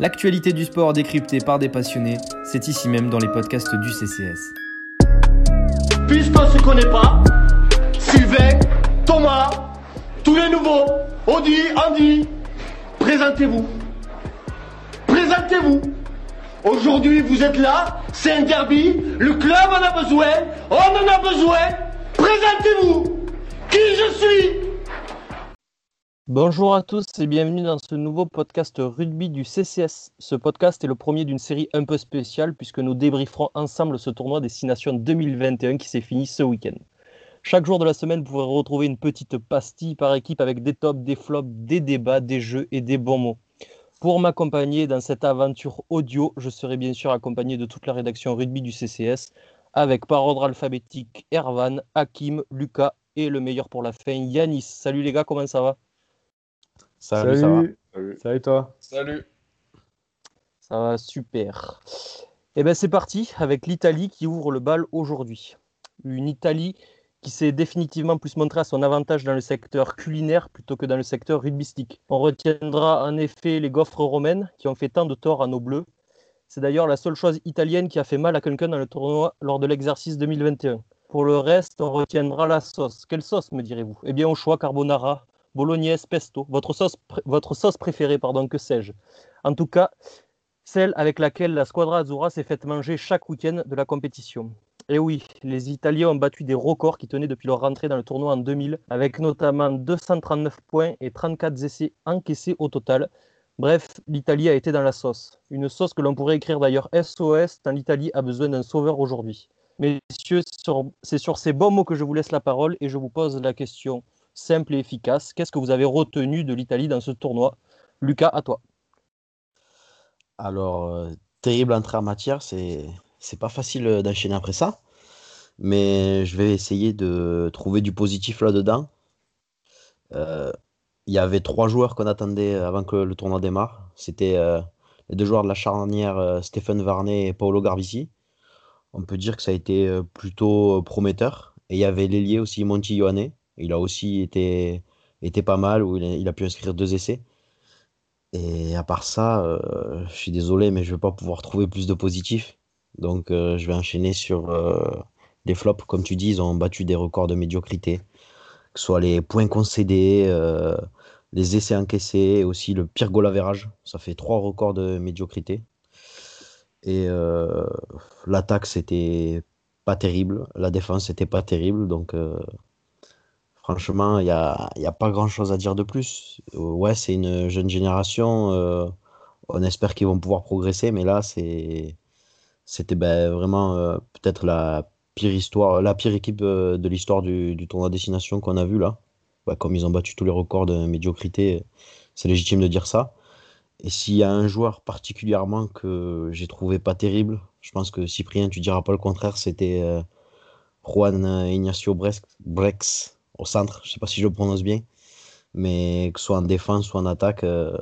L'actualité du sport décryptée par des passionnés, c'est ici même dans les podcasts du CCS. Puisqu'on ne se connaît pas, Sylvain, Thomas, tous les nouveaux, Audi, Andy, présentez-vous. Présentez-vous. Aujourd'hui, vous êtes là, c'est un derby, le club en a besoin, on en a besoin. Présentez-vous. Qui je suis? Bonjour à tous et bienvenue dans ce nouveau podcast rugby du CCS. Ce podcast est le premier d'une série un peu spéciale puisque nous débrieferons ensemble ce tournoi des Six Nations 2021 qui s'est fini ce week-end. Chaque jour de la semaine, vous pourrez retrouver une petite pastille par équipe avec des tops, des flops, des débats, des jeux et des bons mots. Pour m'accompagner dans cette aventure audio, je serai bien sûr accompagné de toute la rédaction rugby du CCS avec par ordre alphabétique Ervan, Hakim, Lucas et le meilleur pour la fin, Yanis. Salut les gars, comment ça va? Salut, ça va Salut. toi Salut. Ça va super. Et bien c'est parti avec l'Italie qui ouvre le bal aujourd'hui. Une Italie qui s'est définitivement plus montrée à son avantage dans le secteur culinaire plutôt que dans le secteur rugbystique. On retiendra en effet les gaufres romaines qui ont fait tant de tort à nos bleus. C'est d'ailleurs la seule chose italienne qui a fait mal à quelqu'un dans le tournoi lors de l'exercice 2021. Pour le reste, on retiendra la sauce. Quelle sauce, me direz-vous? Eh bien, au choix carbonara, bolognaise, pesto, votre sauce, votre sauce préférée, pardon, que sais-je? En tout cas, celle avec laquelle la Squadra Azzurra s'est faite manger chaque week-end de la compétition. Et oui, les Italiens ont battu des records qui tenaient depuis leur rentrée dans le tournoi en 2000, avec notamment 239 points et 34 essais encaissés au total. Bref, l'Italie a été dans la sauce. Une sauce que l'on pourrait écrire d'ailleurs SOS, tant l'Italie a besoin d'un sauveur aujourd'hui. Messieurs, c'est sur ces bons mots que je vous laisse la parole et je vous pose la question simple et efficace. Qu'est-ce que vous avez retenu de l'Italie dans ce tournoi? Lucas, à toi. Alors, euh, terrible entrée en matière, c'est c'est pas facile euh, d'enchaîner après ça, mais je vais essayer de trouver du positif là-dedans. Euh, il y avait trois joueurs qu'on attendait avant que le tournoi démarre. C'était les deux joueurs de la charnière, Stéphane Varnet et Paolo Garvici. On peut dire que ça a été plutôt prometteur. Et il y avait l'ailier aussi, Monti Ioane, il a aussi été, pas mal, où il a, pu inscrire deux essais. Et à part ça, euh, je suis désolé, mais je ne vais pas pouvoir trouver plus de positifs. Donc euh, je vais enchaîner sur euh, les flops. Comme tu dis, ils ont battu des records de médiocrité. Que ce soit les points concédés, les essais encaissés, et aussi le pire goal average. Ça fait trois records de médiocrité. Et l'attaque, c'était pas terrible. La défense, c'était pas terrible. Donc Franchement, il n'y a, a pas grand-chose à dire de plus. Euh, ouais, c'est une jeune génération. Euh, on espère qu'ils vont pouvoir progresser, mais là, c'était ben, vraiment euh, peut-être la pire histoire, la pire équipe de l'histoire du, tournoi destination qu'on a vu là. comme ils ont battu tous les records de médiocrité, c'est légitime de dire ça. Et s'il y a un joueur particulièrement que j'ai trouvé pas terrible, je pense que Cyprien, tu diras pas le contraire, c'était Juan Ignacio Brex au centre. Je sais pas si je le prononce bien. Mais que ce soit en défense ou en attaque, euh,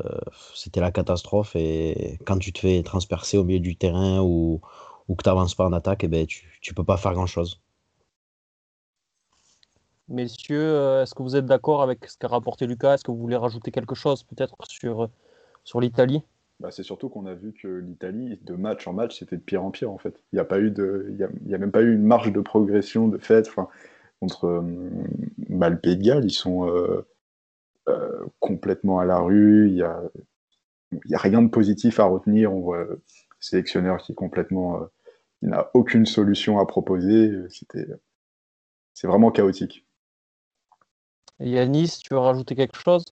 c'était la catastrophe. Et quand tu te fais transpercer au milieu du terrain ou, ou que tu n'avances pas en attaque, eh ben, tu ne peux pas faire grand-chose. Messieurs, euh, est-ce que vous êtes d'accord avec ce qu'a rapporté Lucas? Est-ce que vous voulez rajouter quelque chose peut-être sur, sur l'Italie? Bah, c'est surtout qu'on a vu que l'Italie, de match en match, c'était de pire en pire en fait. Il n'y a pas eu de, il y a, même pas eu une marge de progression de fait. Enfin, contre euh, bah, le Pays de Galles, ils sont euh, euh, complètement à la rue. Il n'y a, y a rien de positif à retenir. On voit le sélectionneur qui est complètement, il n'a aucune solution à proposer. C'était, c'est vraiment chaotique. Yanis, tu veux rajouter quelque chose?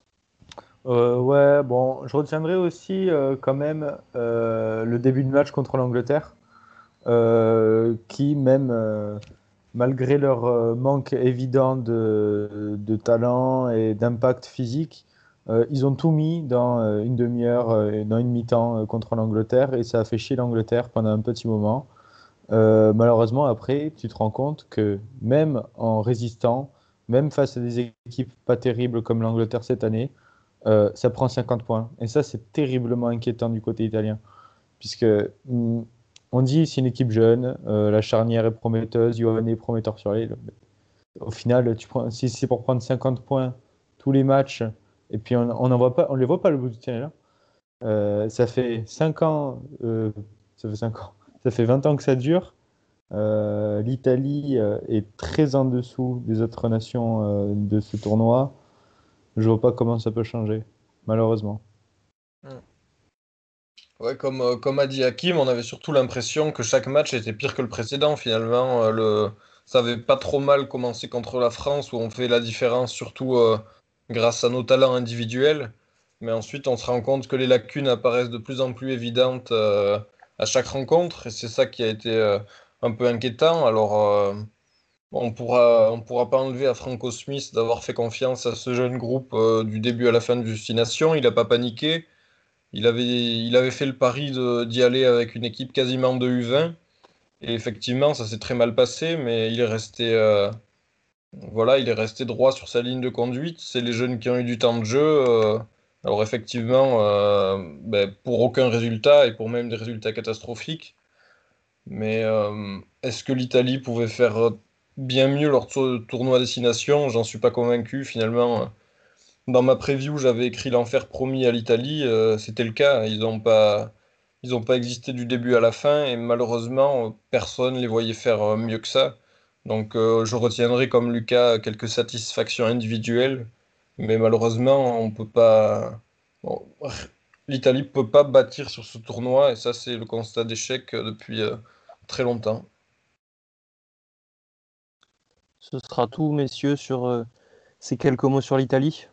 Ouais, bon, je retiendrai aussi quand même le début de match contre l'Angleterre, qui même malgré leur euh, manque évident de, talent et d'impact physique, euh, ils ont tout mis dans euh, une demi-heure, dans une mi-temps contre l'Angleterre et ça a fait chier l'Angleterre pendant un petit moment. malheureusement, après, tu te rends compte que même en résistant, même face à des équipes pas terribles comme l'Angleterre cette année, ça prend 50 points. Et ça, c'est terriblement inquiétant du côté italien. Puisque mm, on dit c'est une équipe jeune, euh, la charnière est prometteuse, Johan est prometteur sur l'île. Au final, tu prends, si c'est pour prendre 50 points tous les matchs, et puis on ne on les voit pas le bout du tunnel, Euh, ça fait 5 ans, euh, ça fait 5 ans, ça fait 20 ans que ça dure. L'Italie est très en dessous des autres nations de ce tournoi. Je vois pas comment ça peut changer, malheureusement. Ouais, comme, euh, comme a dit Hakim, on avait surtout l'impression que chaque match était pire que le précédent. Finalement, euh, le... ça avait pas trop mal commencé contre la France, où on fait la différence surtout euh, grâce à nos talents individuels. Mais ensuite, on se rend compte que les lacunes apparaissent de plus en plus évidentes à chaque rencontre, et c'est ça qui a été un peu inquiétant. Alors, on pourra, on pourra pas enlever à Franco Smith d'avoir fait confiance à ce jeune groupe du début à la fin de Destination. Il n'a pas paniqué. Il avait, il avait fait le pari d'y aller avec une équipe quasiment de U20. Et effectivement, ça s'est très mal passé, mais il est resté, euh, voilà, il est resté droit sur sa ligne de conduite. C'est les jeunes qui ont eu du temps de jeu. euh, alors effectivement, euh, ben, pour aucun résultat et pour même des résultats catastrophiques. Mais est-ce que l'Italie pouvait faire bien mieux lors de ce tournoi à destination? J'en suis pas convaincu finalement. Dans ma preview, j'avais écrit l'enfer promis à l'Italie. euh, c'était le cas. Ils n'ont pas, ils ont pas existé du début à la fin et malheureusement, euh, personne les voyait faire euh, mieux que ça. Donc, je retiendrai comme Lucas quelques satisfactions individuelles, mais malheureusement, on peut pas. l'Italie peut pas bâtir sur ce tournoi et ça, c'est le constat d'échec depuis très longtemps. Ce sera tout, messieurs, sur ces quelques mots sur l'Italie?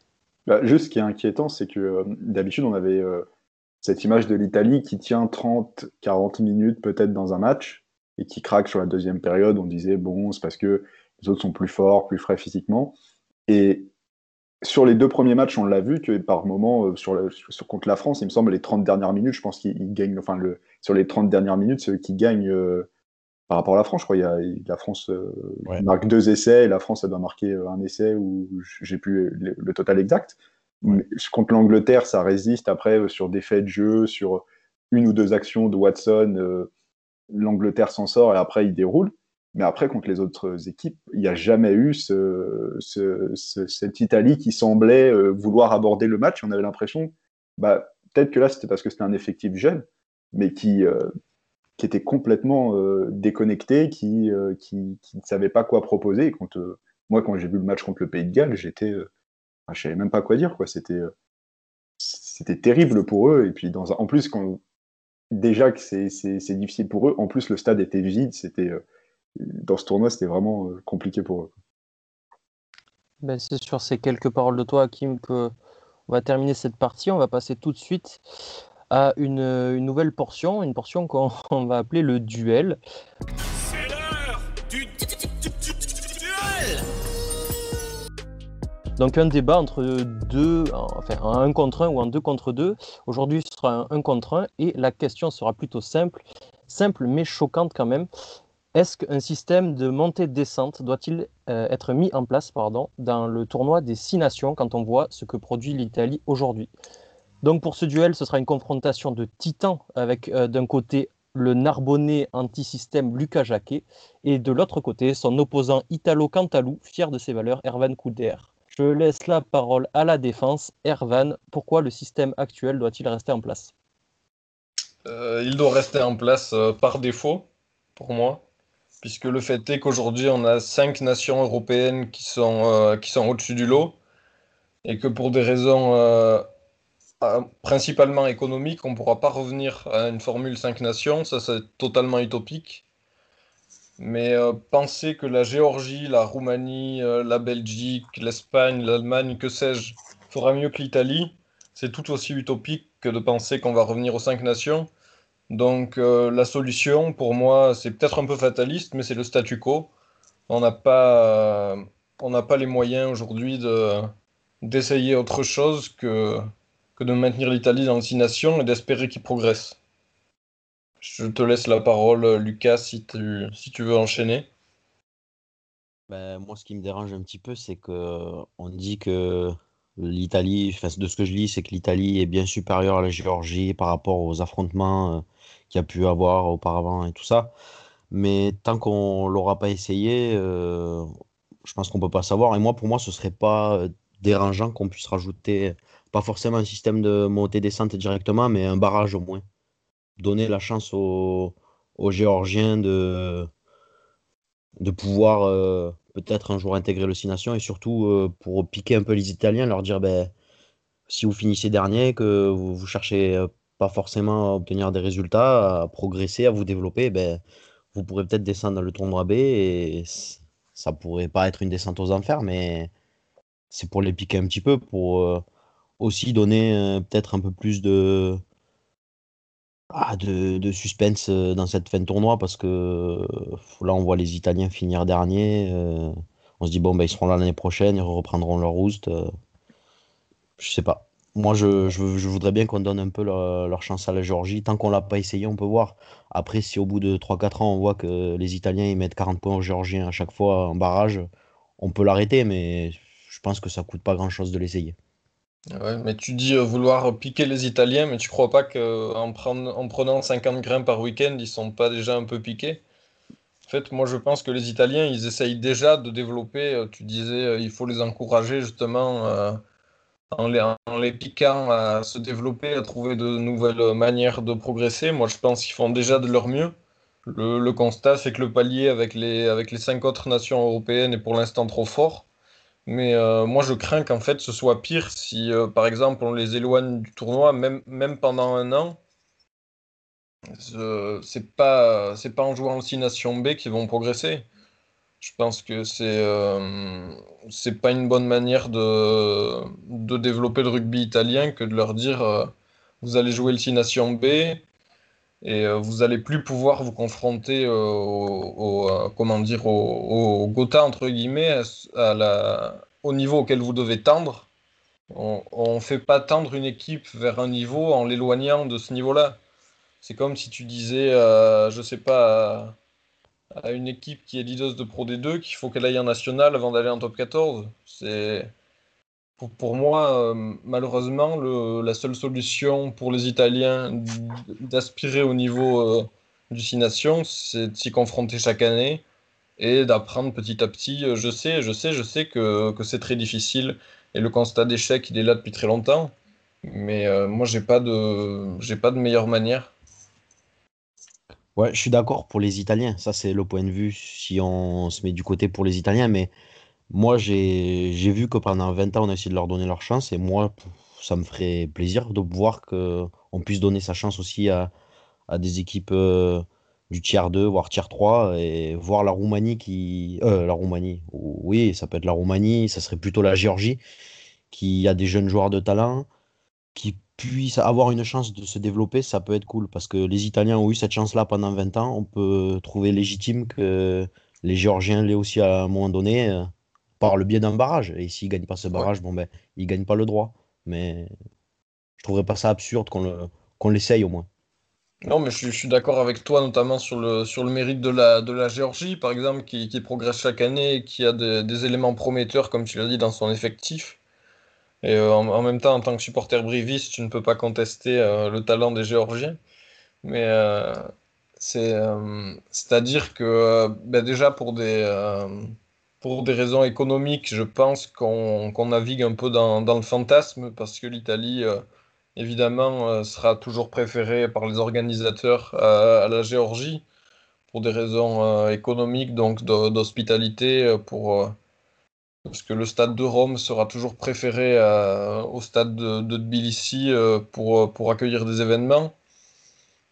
Bah, juste ce qui est inquiétant, c'est que euh, d'habitude, on avait euh, cette image de l'Italie qui tient 30-40 minutes peut-être dans un match et qui craque sur la deuxième période. On disait, bon, c'est parce que les autres sont plus forts, plus frais physiquement. Et sur les deux premiers matchs, on l'a vu que par moment, euh, sur contre la France, il me semble, les 30 dernières minutes, je pense qu'ils ils gagnent, enfin, sur les 30 dernières minutes, c'est eux qui gagnent par rapport à la France. Je crois il y a, la France euh, Ouais. marque deux essais et la France, elle doit marquer euh, un essai ou j'ai plus le, le total exact. Mais contre l'Angleterre, ça résiste après euh, sur des faits de jeu, sur une ou deux actions de Watson. euh, L'Angleterre s'en sort et après il déroule. Mais après, contre les autres équipes, il n'y a jamais eu ce, ce- ce- cette Italie qui semblait vouloir aborder le match. On avait l'impression, bah, peut-être que là, c'était parce que c'était un effectif jeune, mais qui, qui était complètement euh, déconnecté, qui, euh, qui, qui ne savait pas quoi proposer. Euh, moi, quand j'ai vu le match contre le Pays de Galles, j'étais, euh, enfin, je savais même pas quoi dire. C'était, c'était terrible pour eux. Et puis, en plus, déjà que c'est, difficile pour eux, en plus, le stade était vide. C'était, dans ce tournoi, c'était vraiment compliqué pour eux. Ben, c'est sur ces quelques paroles de toi, Hakim, que on va terminer cette partie. On va passer tout de suite à une, une nouvelle portion, une portion qu'on on va appeler le duel. C'est l'heure du du- du- du- du- du- duel Donc un débat entre deux, enfin un 1 contre 1 ou un 2 contre 2. Aujourd'hui, ce sera un 1 contre 1 et la question sera plutôt simple, simple mais choquante quand même. Est-ce qu'un système de montée-descente doit-il euh, être mis en place pardon, dans le tournoi des six nations quand on voit ce que produit l'Italie aujourd'hui? Donc pour ce duel, ce sera une confrontation de titans avec euh, d'un côté le Narbonnais anti-système Lucas Jacquet et de l'autre côté son opposant Italo Cantalou, fier de ses valeurs, Ervan Couder. Je laisse la parole à la défense. Ervan, pourquoi le système actuel doit-il rester en place? Euh, il doit rester en place euh, par défaut, pour moi, puisque le fait est qu'aujourd'hui, on a cinq nations européennes qui sont, au-dessus du lot, et que pour des raisons principalement économiques, on ne pourra pas revenir à une formule 5 nations, ça c'est totalement utopique. Mais euh, penser que la Géorgie, la Roumanie, euh, la Belgique, l'Espagne, l'Allemagne, que sais-je, fera mieux que l'Italie, c'est tout aussi utopique que de penser qu'on va revenir aux 5 nations. Donc euh, la solution, pour moi, c'est peut-être un peu fataliste, mais c'est le statu quo. On n'a pas, pas les moyens aujourd'hui de, d'essayer autre chose que, que de maintenir l'Italie dans 6 nations et d'espérer qu'il progresse. Je te laisse la parole, Lucas, si tu, si tu veux enchaîner. Ben, moi, ce qui me dérange un petit peu, c'est que on dit que l'Italie, enfin, de ce que je lis, c'est que l'Italie est bien supérieure à la Géorgie par rapport aux affrontements euh, qu'il y a pu avoir auparavant et tout ça. Mais tant qu'on l'aura pas essayé, euh, je pense qu'on peut pas savoir. Et moi, pour moi, ce serait pas euh, dérangeant qu'on puisse rajouter, pas forcément un système de montée-descente directement, mais un barrage au moins. Donner la chance aux, Géorgiens de, de pouvoir euh, peut-être un jour intégrer le Six Nations et surtout euh, pour piquer un peu les Italiens, leur dire ben, si vous finissez dernier, que vous, vous cherchez euh, pas forcément à obtenir des résultats, à progresser, à vous développer, ben, vous pourrez peut-être descendre dans le tournoi B et ça pourrait pas être une descente aux enfers, mais c'est pour les piquer un petit peu, pour aussi donner euh, peut-être un peu plus de, ah, de, suspense euh, dans cette fin de tournoi parce que euh, là on voit les Italiens finir dernier. on se dit bon ben ils seront là l'année prochaine, ils reprendront leur roost. euh, je sais pas. Moi je, je, voudrais bien qu'on donne un peu leur, leur chance à la Géorgie. Tant qu'on l'a pas essayé, on peut voir. Après, si au bout de 3-4 ans on voit que les Italiens ils mettent 40 points aux Géorgiens à chaque fois en barrage, on peut l'arrêter, mais je pense que ça coûte pas grand chose de l'essayer. Ouais, mais tu dis euh, vouloir piquer les Italiens, mais tu crois pas qu'en en prenant 50 grains par week-end, ils sont pas déjà un peu piqués? En fait, moi je pense que les Italiens, ils essayent déjà de développer, euh, tu disais, euh, il faut les encourager justement euh, en les, en piquant à se développer, à trouver de nouvelles euh, manières de progresser. Moi je pense qu'ils font déjà de leur mieux. Le, le constat, c'est que le palier avec les, avec les cinq autres nations européennes est pour l'instant trop fort. Mais euh, moi, je crains qu'en fait, ce soit pire si, euh, par exemple, on les éloigne du tournoi, même, même pendant un an. Ce- C'est pas, pas en jouant aussi Nation B qu'ils vont progresser. Je pense que c'est euh, c'est pas une bonne manière de, de développer le rugby italien que de leur dire euh, vous allez jouer le Six Nations B et euh, vous allez plus pouvoir vous confronter euh, au, euh, comment dire au, Gotha entre guillemets au niveau auquel vous devez tendre. On, on fait pas tendre une équipe vers un niveau en l'éloignant de ce niveau-là. C'est comme si tu disais, euh, je sais pas, à, à une équipe qui est leaduse de Pro D2 qu'il faut qu'elle aille en national avant d'aller en top 14. C'est pour, pour moi, euh, malheureusement, le- la seule solution pour les Italiens d'aspirer au niveau euh, du Six c'est de s'y confronter chaque année et d'apprendre petit à petit. Euh, Je sais, je sais, je sais que, que c'est très difficile et le constat d'échec, il est là depuis très longtemps. Mais moi, j'ai pas de, j'ai pas de meilleure manière. Ouais, je suis d'accord pour les Italiens. Ça, c'est le point de vue si on se met du côté pour les Italiens. Mais moi, j'ai vu que pendant 20 ans, on a essayé de leur donner leur chance. Et moi, ça me ferait plaisir de voir qu'on puisse donner sa chance aussi à, à des équipes euh, du tiers 2, voire tiers 3. Et voir la Roumanie qui. Euh, la Roumanie. Oui, ça peut être la Roumanie. Ça serait plutôt la Géorgie qui a des jeunes joueurs de talent qui puissent avoir une chance de se développer, ça peut être cool. Parce que les Italiens ont eu cette chance-là pendant 20 ans. On peut trouver légitime que les Géorgiens l'aient aussi à un moment donné euh, par le biais d'un barrage. Et s'ils ne gagnent pas ce barrage, bon ben, ils ne gagnent pas le droit. Mais je trouverais pas ça absurde qu'on le, qu'on l'essaye au moins. Non, mais je, suis- je suis d'accord avec toi, notamment sur le, sur le mérite de la, de la Géorgie, par exemple, qui, qui progresse chaque année et qui a des, des éléments prometteurs, comme tu l'as dit, dans son effectif. Et euh, en, en même temps, en tant que supporter briviste, tu ne peux pas contester euh, le talent des Géorgiens. Mais euh, c'est, euh, c'est-à-dire que ben déjà pour des, pour des raisons économiques, je pense qu'on navigue un peu dans, le fantasme parce que l'Italie, euh, évidemment, euh, sera toujours préférée par les organisateurs à, la Géorgie pour des raisons euh, économiques, donc d'hospitalité, parce que le stade de Rome sera toujours préféré au stade de, de Tbilissi pour accueillir des événements.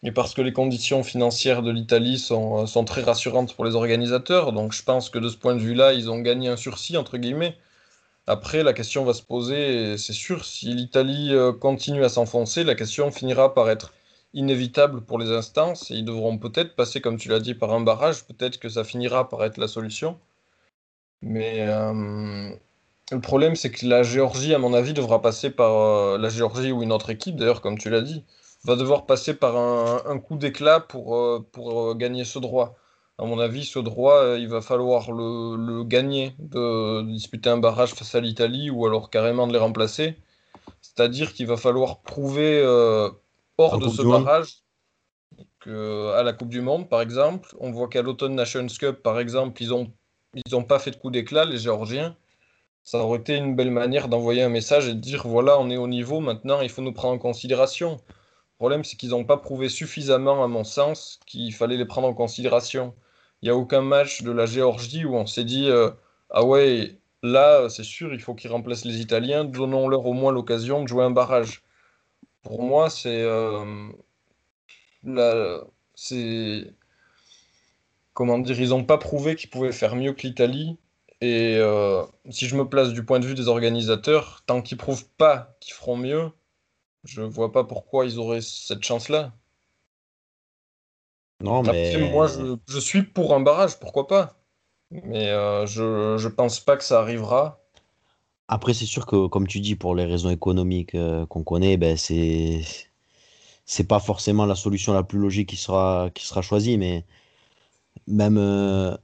Et parce que les conditions financières de l'Italie sont, euh, sont très rassurantes pour les organisateurs. Donc je pense que de ce point de vue-là, ils ont gagné un sursis, entre guillemets. Après, la question va se poser, c'est sûr, si l'Italie euh, continue à s'enfoncer, la question finira par être inévitable pour les instances. Et ils devront peut-être passer, comme tu l'as dit, par un barrage. Peut-être que ça finira par être la solution. Mais euh, le problème, c'est que la Géorgie, à mon avis, devra passer par la Géorgie ou une autre équipe, d'ailleurs, comme tu l'as dit, va devoir passer par un, un coup d'éclat pour, euh, pour euh, gagner ce droit. À mon avis, ce droit, euh, il va falloir le, le gagner, de, de disputer un barrage face à l'Italie ou alors carrément de les remplacer. C'est-à-dire qu'il va falloir prouver euh, hors de ce barrage que, à la Coupe du Monde, par exemple, on voit qu'à l'Automne Nations Cup, par exemple, ils ont ils n'ont pas fait de coup d'éclat, les Géorgiens. Ça aurait été une belle manière d'envoyer un message et de dire voilà, on est au niveau, maintenant il faut nous prendre en considération. Le problème, c'est qu'ils n'ont pas prouvé suffisamment, à mon sens, qu'il fallait les prendre en considération. Il n'y a aucun match de la Géorgie où on s'est dit euh, ah ouais, là, c'est sûr, il faut qu'ils remplacent les Italiens, donnons-leur au moins l'occasion de jouer un barrage. Pour moi, c'est. euh, c'est. Comment dire, ils n'ont pas prouvé qu'ils pouvaient faire mieux que l'Italie. Et euh, si je me place du point de vue des organisateurs, tant qu'ils prouvent pas qu'ils feront mieux, je vois pas pourquoi ils auraient cette chance-là. Non, Après, mais moi, je, je suis pour un barrage, pourquoi pas? Mais euh, je, je pense pas que ça arrivera. après, c'est sûr que, comme tu dis, pour les raisons économiques euh, qu'on connaît, ben, c'est c'est pas forcément la solution la plus logique qui sera, qui sera choisie, mais même euh,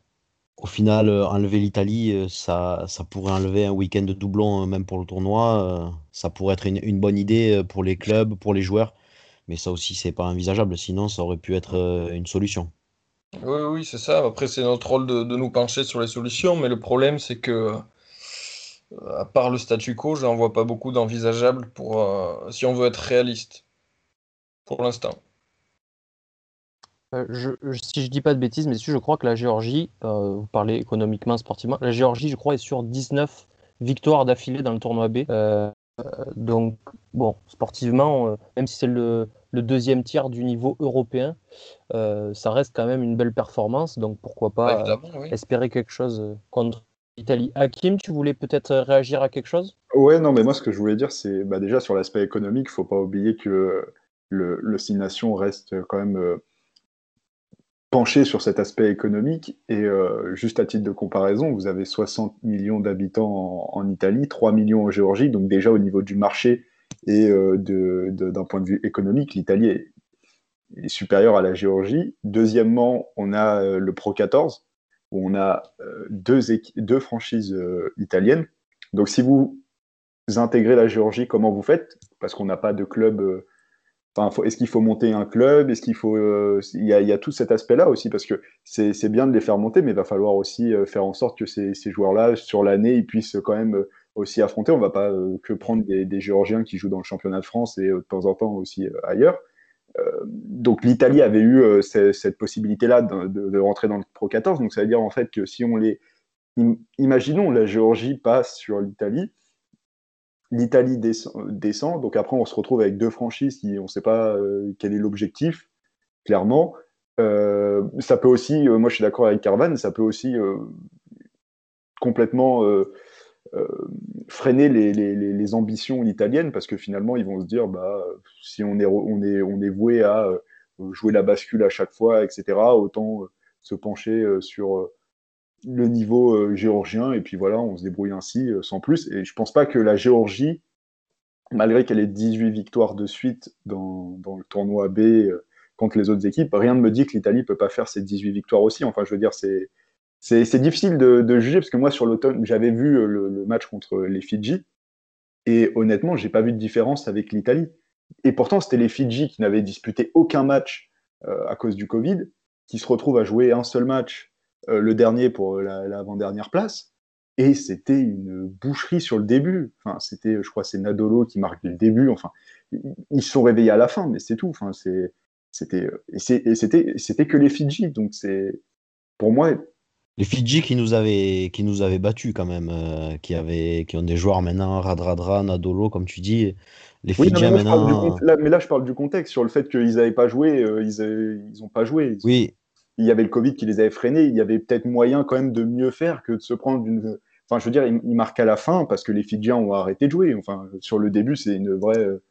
au final, euh, enlever l'Italie, euh, ça, pourrait enlever un week-end de doublon, euh, même pour le tournoi. ça pourrait être une, bonne idée pour les clubs, pour les joueurs, mais ça aussi, c'est pas envisageable, sinon ça aurait pu être une solution. Oui, oui, c'est ça. Après, c'est notre rôle de, nous pencher sur les solutions, mais le problème, c'est que, à part le statu quo, je n'en vois pas beaucoup d'envisageables pour, si on veut être réaliste, pour l'instant. Euh, je, je- si je dis pas de bêtises, mais je crois que la Géorgie, euh, vous parlez économiquement, sportivement, la Géorgie, je crois, est sur 19 victoires d'affilée dans le tournoi B. Euh, donc, bon, sportivement, euh, même si c'est le, le deuxième tiers du niveau européen, euh, ça reste quand même une belle performance. Donc, pourquoi pas oui. espérer quelque chose contre l'Italie. Hakim, tu voulais peut-être réagir à quelque chose? Ouais, non, mais moi, ce que je voulais dire, c'est bah, déjà sur l'aspect économique, il faut pas oublier que le, le Six Nations reste quand même euh, penché sur cet aspect économique. Et euh, juste à titre de comparaison, vous avez 60 millions d'habitants en, Italie, 3 millions en Géorgie. Donc déjà au niveau du marché et euh, d'un point de vue économique, l'Italie est, supérieure à la Géorgie. Deuxièmement, on a euh, le Pro 14, où on a deux, deux franchises italiennes. Donc si vous intégrez la Géorgie, comment vous faites? Parce qu'on n'a pas de club. Est-ce qu'il faut monter un club? Est-ce qu'il faut euh, Il y, a, tout cet aspect-là aussi parce que c'est bien de les faire monter, mais il va falloir aussi euh, faire en sorte que ces, ces joueurs-là sur l'année ils puissent quand même euh, aussi affronter. On va pas que prendre des, Géorgiens qui jouent dans le championnat de France et de temps en temps aussi ailleurs. Donc l'Italie avait eu ce- cette possibilité-là de, rentrer dans le Pro 14. Donc ça veut dire en fait que si on les im- imaginons la Géorgie passe sur l'Italie l'Italie descend, donc après on se retrouve avec deux franchises qui on ne sait pas euh, quel est l'objectif, clairement. Euh, ça peut aussi, euh, moi je suis d'accord avec Carvan, ça peut aussi complètement freiner les, ambitions italiennes parce que finalement ils vont se dire bah si on est on est voué à jouer la bascule à chaque fois, etc. Autant se pencher sur le niveau euh, géorgien et puis voilà, on se débrouille ainsi euh, sans plus. Et je pense pas que la Géorgie, malgré qu'elle ait 18 victoires de suite dans, dans le tournoi B euh, contre les autres équipes, rien ne me dit que l'Italie peut pas faire ces 18 victoires aussi. Enfin, je veux dire, c'est c'est difficile de, juger parce que moi sur l'automne, j'avais vu le, match contre les Fidji et honnêtement, j'ai pas vu de différence avec l'Italie. Et pourtant, c'était les Fidji qui n'avaient disputé aucun match à cause du Covid, qui se retrouvent à jouer un seul match, le dernier pour euh, la- l'avant-dernière place. Et c'était une boucherie sur le début. Enfin, c'était, je crois, c'est Nadolo qui marque le début. Enfin, ils se sont réveillés à la fin, mais c'est tout. Enfin, c'est, c'était, et c'était, c'était que les Fidji. Donc c'est, pour moi, Les Fidji qui nous avaient, qui nous avaient battus quand même, euh, qui, avaient, qui ont des joueurs maintenant, Radradra, Nadolo, comme tu dis. Les oui, non, Fidjiens mais, là, je parle du maintenant. là- mais là, je parle du contexte sur le fait qu'ils n'avaient pas joué. euh, ils, avaient- ils ont pas joué. Ils- Oui, il y avait le Covid qui les avait freinés, il y avait peut-être moyen quand même de mieux faire que de se prendre une. Enfin, je veux dire, ils, marquent à la fin parce que les Fidjiens ont arrêté de jouer. Enfin, sur le début, c'est une vraie. euh,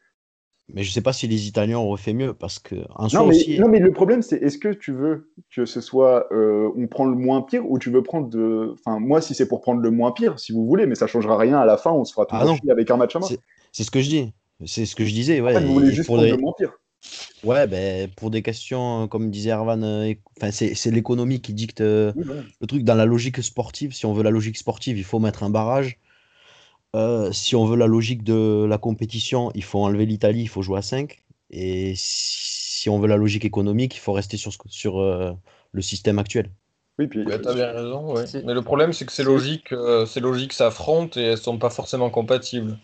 mais je sais pas si les Italiens auraient fait mieux parce que soi Non, mais, aussi. non, mais le problème, c'est est-ce que tu veux que ce soit. euh, on prend le moins pire ou tu veux prendre de. Enfin, moi, si c'est pour prendre le moins pire, si vous voulez, mais ça changera rien à la fin, on se fera Ah non. chier avec un match à main. C'est ce que je dis. C'est ce que je disais. En Ouais, fait, vous voulez juste prendre le moins pire. Ouais, ben, pour des questions, euh, comme disait Ervan, euh, éc- c'est c'est l'économie qui dicte euh, Oui, voilà. le truc. Dans la logique sportive, si on veut la logique sportive, il faut mettre un barrage. Euh, si on veut la logique de la compétition, il faut enlever l'Italie, il faut jouer à 5. Et si on veut la logique économique, il faut rester sur, ce que- sur euh, le système actuel. Oui, puis Ouais, t'as bien raison, ouais. C'est- Mais le problème, c'est que c'est c'est- logique, euh, c'est logique, ça affronte et elles sont pas forcément compatibles.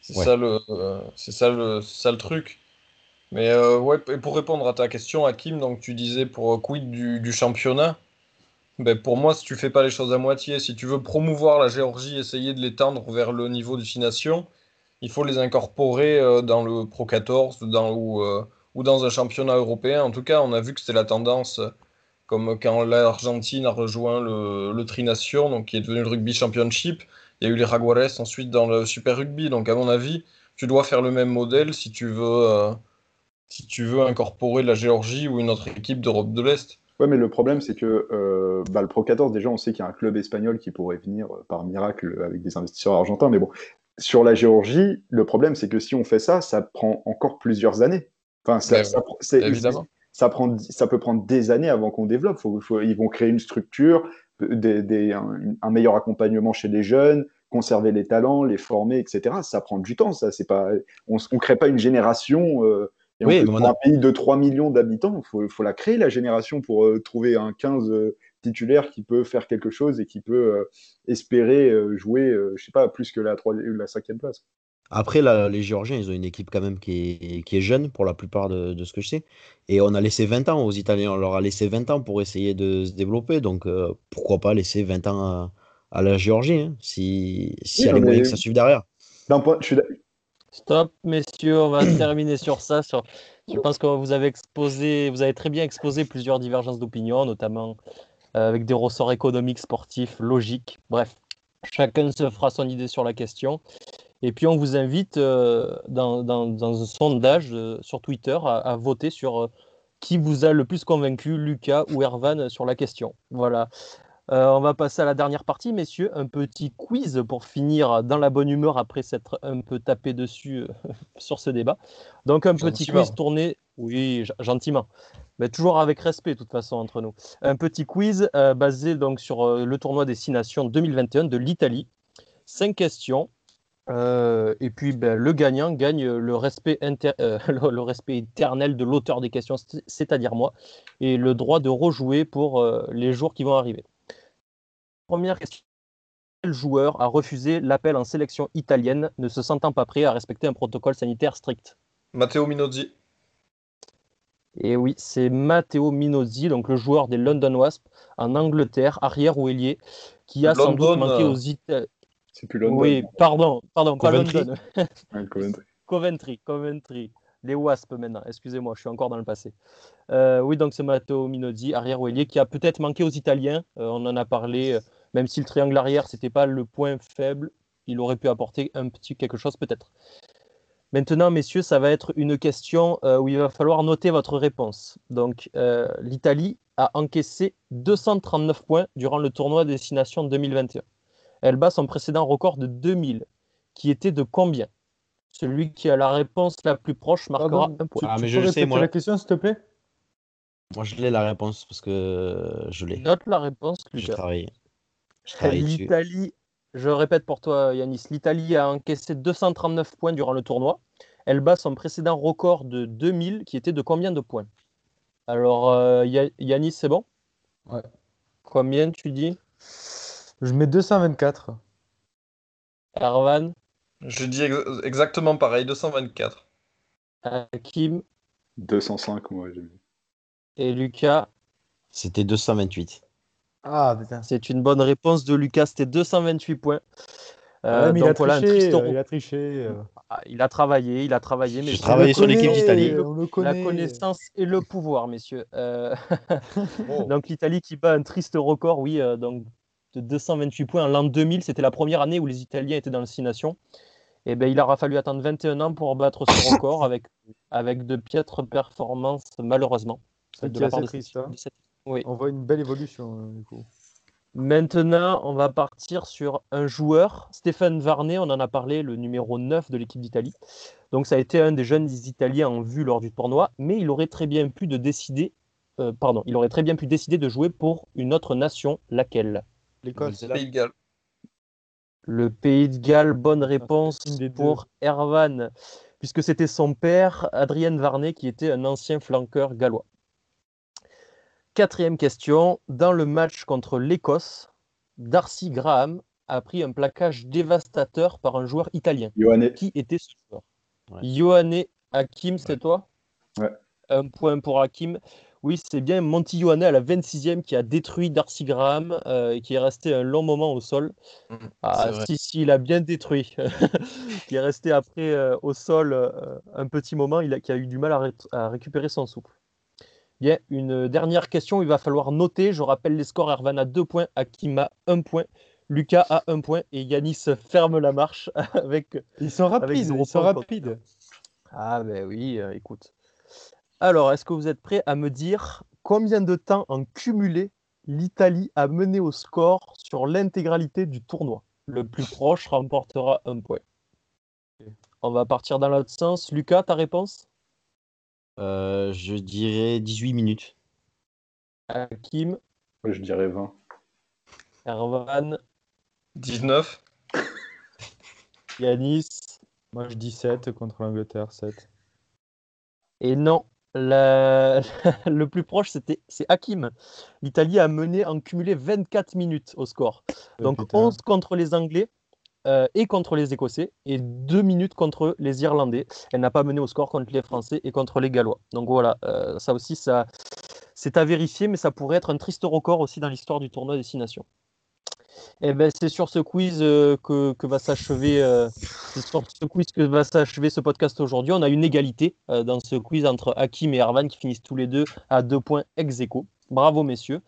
C'est Ouais. ça le, euh, c'est ça le, c'est ça le truc. Mais euh, ouais, pour répondre à ta question, Hakim, donc tu disais pour euh, quid du, du championnat, ben pour moi, si tu fais pas les choses à moitié, si tu veux promouvoir la Géorgie, essayer de l'étendre vers le niveau des Six Nations, il faut les incorporer euh, dans le Pro 14 dans, ou, ou dans un championnat européen. En tout cas, on a vu que c'était la tendance, comme quand l'Argentine a rejoint le, le Tri-Nation, donc qui est devenu le Rugby Championship. Il y a eu les Jaguares ensuite dans le Super Rugby. Donc, à mon avis, tu dois faire le même modèle si tu veux, si tu veux incorporer la Géorgie ou une autre équipe d'Europe de l'Est. Ouais, mais le problème, c'est que euh, bah, le Pro 14, déjà, on sait qu'il y a un club espagnol qui pourrait venir euh, par miracle avec des investisseurs argentins. Mais bon, sur la Géorgie, le problème, c'est que si on fait ça, ça prend encore plusieurs années. Enfin, ça, Ouais, ça pr- c'est- Évidemment. ça, prend, ça peut prendre des années avant qu'on développe. Faut, faut- ils vont créer une structure, des, des- un, un meilleur accompagnement chez les jeunes, conserver les talents, les former, etc. Ça prend du temps. Ça, c'est pas, on ne crée pas une génération. euh, et Oui, pour a- un pays de 3 millions d'habitants, il faut, faut la créer, la génération, pour euh, trouver un 15 euh, titulaire qui peut faire quelque chose et qui peut euh, espérer jouer, je sais pas, plus que la, 3, la cinquième place. Après, là, les Géorgiens, ils ont une équipe quand même qui est, qui est jeune pour la plupart de, de ce que je sais. Et on a laissé 20 ans aux Italiens. On leur a laissé 20 ans pour essayer de se développer. Donc, pourquoi pas laisser 20 ans à, à la Géorgie, hein, si, a Oui, moyens mais- que ça suive derrière. D'un point, je suis Stop, messieurs, on va terminer sur ça. Je pense que vous avez exposé, vous avez très bien exposé plusieurs divergences d'opinion, notamment euh, avec des ressorts économiques, sportifs, logiques. Bref, chacun se fera son idée sur la question. Et puis, on vous invite euh, dans, un sondage euh, sur Twitter à, voter sur qui vous a le plus convaincu, Lucas ou Ervan, sur la question. Voilà. Euh, on va passer à la dernière partie, messieurs. Un petit quiz pour finir dans la bonne humeur après s'être un peu tapé dessus euh, sur ce débat. Donc, un petit quiz tourné, oui, gentiment, mais toujours avec respect, de toute façon, entre nous. Un petit quiz euh, basé donc sur le tournoi des Six Nations 2021 de l'Italie. Cinq questions. Et puis, ben, le gagnant gagne le respect, inter- le, le respect éternel de l'auteur des questions, c'est- c'est-à-dire moi, et le droit de rejouer pour les jours qui vont arriver. Première question. Quel joueur a refusé l'appel en sélection italienne, ne se sentant pas prêt à respecter un protocole sanitaire strict? Matteo Minozzi. Et oui, c'est Matteo Minozzi, donc le joueur des London Wasps en Angleterre, arrière ou ailier, qui a sans doute manqué euh, aux Italiens. C'est plus London. Oui, pardon, pardon, pas London. Coventry. Coventry, Coventry. Les Wasps maintenant, excusez-moi, je suis encore dans le passé. Euh, oui, donc c'est Matteo Minozzi, arrière ailier, qui a peut-être manqué aux Italiens. Euh, on en a parlé, euh, même si le triangle arrière, c'était pas le point faible, il aurait pu apporter un petit quelque chose peut-être. Maintenant, messieurs, ça va être une question où il va falloir noter votre réponse. Donc, l'Italie a encaissé 239 points durant le tournoi des Six Nations 2021. Elle bat son précédent record de 2000, qui était de combien? Celui qui a la réponse la plus proche marquera Pardon, un point. Ah, tu mais je sais, moi. la question, s'il te plaît? Moi, je l'ai la réponse parce que je l'ai. Note la réponse, Lucas. J'ai travaillé dessus. L'Italie, je répète pour toi, Yanis, l'Italie a encaissé 239 points durant le tournoi. Elle bat son précédent record de 2000, qui était de combien de points? Alors, euh, Ya- Yanis, c'est bon? Ouais. Combien tu dis? Je mets 224. Ervan, Je dis ex- exactement pareil, 224. Hakim 205, moi, j'ai vu. et Lucas C'était 228. Ah, putain. C'est une bonne réponse de Lucas, c'était 228 points. Euh, Ouais, mais il donc a voilà, un triché, triste record. il a triché. euh. Ah, il a travaillé, il a travaillé, mais J'ai je- travaillé sur le l'équipe d'Italie. La connaissance et le pouvoir, messieurs. Euh, Oh. donc l'Italie qui bat un triste record, oui, euh, donc de 228 points en l'an 2000, c'était la première année où les Italiens étaient dans le Six Nations. Et ben il aura fallu attendre 21 ans pour battre ce record avec, avec de piètres performances, malheureusement. C'est de la part assez de triste, cette- hein. de cette- Oui. On voit une belle évolution, euh, du coup. Maintenant, on va partir sur un joueur, Stéphane Varnet, on en a parlé, le numéro 9 de l'équipe d'Italie. Donc ça a été un des jeunes Italiens en vue lors du tournoi, mais il aurait très bien pu de décider, euh, pardon, il aurait très bien pu décider de jouer pour une autre nation, laquelle? L'Écosse. Pays de Galles. Le Pays de Galles, bonne réponse pour Ervan, puisque c'était son père, Adrien Varnet, qui était un ancien flanqueur gallois. Quatrième question. Dans le match contre l'Écosse, Darcy Graham a pris un plaquage dévastateur par un joueur italien. Ioane, Qui était ce joueur? Ouais. Ioane Hakim, c'est toi? Ouais. Un point pour Hakim. Oui, c'est bien Monty à la 26e qui a détruit Darcy Graham euh, et qui est resté un long moment au sol. Mm, Ah, c'est vrai. si, si, il a bien détruit. qui est resté après euh, au sol euh, un petit moment, il a, qui a eu du mal à, ré- à récupérer son souffle. Bien, une dernière question, il va falloir noter. Je rappelle les scores Ervan a 2 points, Hakim a 1 point, Lucas a 1 point et Yanis ferme la marche avec Ils sont rapides, ils sont rapides. ah ben oui, euh, écoute. Alors, est-ce que vous êtes prêts à me dire combien de temps en cumulé l'Italie a mené au score sur l'intégralité du tournoi? Le plus proche remportera un point. On va partir dans l'autre sens. Lucas, ta réponse? Euh, je dirais 18 minutes. Hakim, je dirais 20. Ervan, 19 Yanis? Moi, je dis 7 contre l'Angleterre, 7. Et non, la- le plus proche, c'était c'est Hakim. L'Italie a mené en cumulé 24 minutes au score. Donc putain. 11 contre les Anglais euh, et contre les Écossais et 2 minutes contre les Irlandais. Elle n'a pas mené au score contre les Français et contre les Gallois. Donc voilà, euh, ça aussi, ça, c'est à vérifier, mais ça pourrait être un triste record aussi dans l'histoire du tournoi des Et ben, c'est sur ce quiz euh, que, que va s'achever euh, c'est sur ce quiz que va s'achever ce podcast aujourd'hui. On a une égalité euh, dans ce quiz entre Hakim et Ervan qui finissent tous les deux à deux points ex aequo. Bravo messieurs.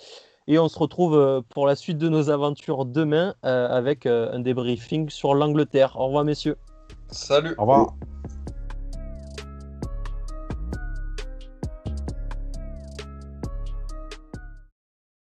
Et on se retrouve euh, pour la suite de nos aventures demain euh, avec euh, un débriefing sur l'Angleterre. Au revoir messieurs. Salut Au revoir.